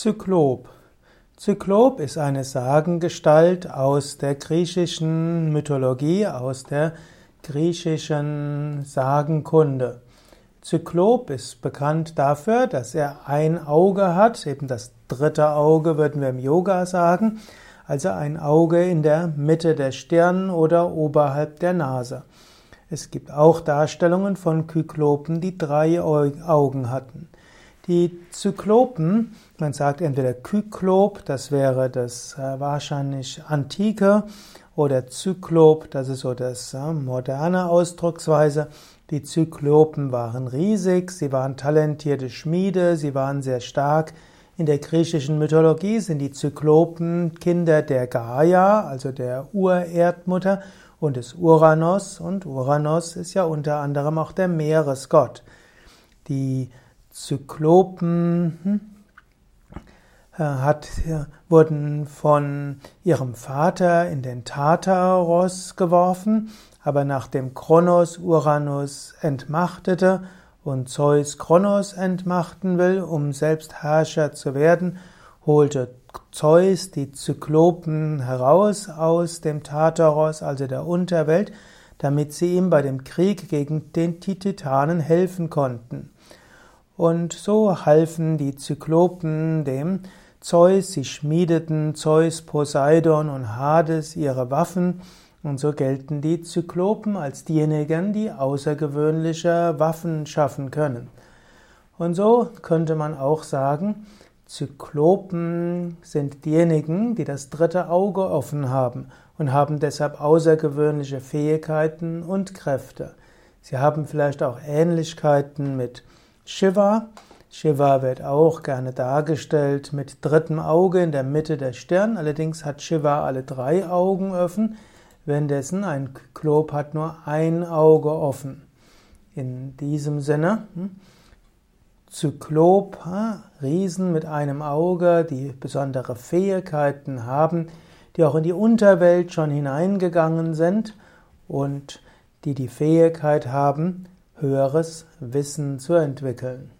Zyklop. Zyklop ist eine Sagengestalt aus der griechischen Mythologie, aus der griechischen Sagenkunde. Zyklop ist bekannt dafür, dass er ein Auge hat, eben das dritte Auge würden wir im Yoga sagen, also ein Auge in der Mitte der Stirn oder oberhalb der Nase. Es gibt auch Darstellungen von Kyklopen, die drei Augen hatten. Die Zyklopen, man sagt entweder Kyklop, das wäre das äh, wahrscheinlich antike, oder Zyklop, das ist so das äh, moderne Ausdrucksweise. Die Zyklopen waren riesig, sie waren talentierte Schmiede, sie waren sehr stark. In der griechischen Mythologie sind die Zyklopen Kinder der Gaia, also der Urerdmutter, und des Uranus, und Uranus ist ja unter anderem auch der Meeresgott. Die Zyklopen hm, äh, hat, wurden von ihrem Vater in den Tartaros geworfen, aber nachdem Kronos Uranus entmachtete und Zeus Kronos entmachten will, um selbst Herrscher zu werden, holte Zeus die Zyklopen heraus aus dem Tartaros, also der Unterwelt, damit sie ihm bei dem Krieg gegen den Titanen helfen konnten. Und so halfen die Zyklopen dem Zeus, sie schmiedeten Zeus, Poseidon und Hades ihre Waffen, und so gelten die Zyklopen als diejenigen, die außergewöhnliche Waffen schaffen können. Und so könnte man auch sagen, Zyklopen sind diejenigen, die das dritte Auge offen haben und haben deshalb außergewöhnliche Fähigkeiten und Kräfte. Sie haben vielleicht auch Ähnlichkeiten mit Shiva. Shiva wird auch gerne dargestellt mit drittem Auge in der Mitte der Stirn. Allerdings hat Shiva alle drei Augen offen, währenddessen ein Kyklop hat nur ein Auge offen. In diesem Sinne, hm, Zyklop, hm, Riesen mit einem Auge, die besondere Fähigkeiten haben, die auch in die Unterwelt schon hineingegangen sind und die die Fähigkeit haben, höheres Wissen zu entwickeln.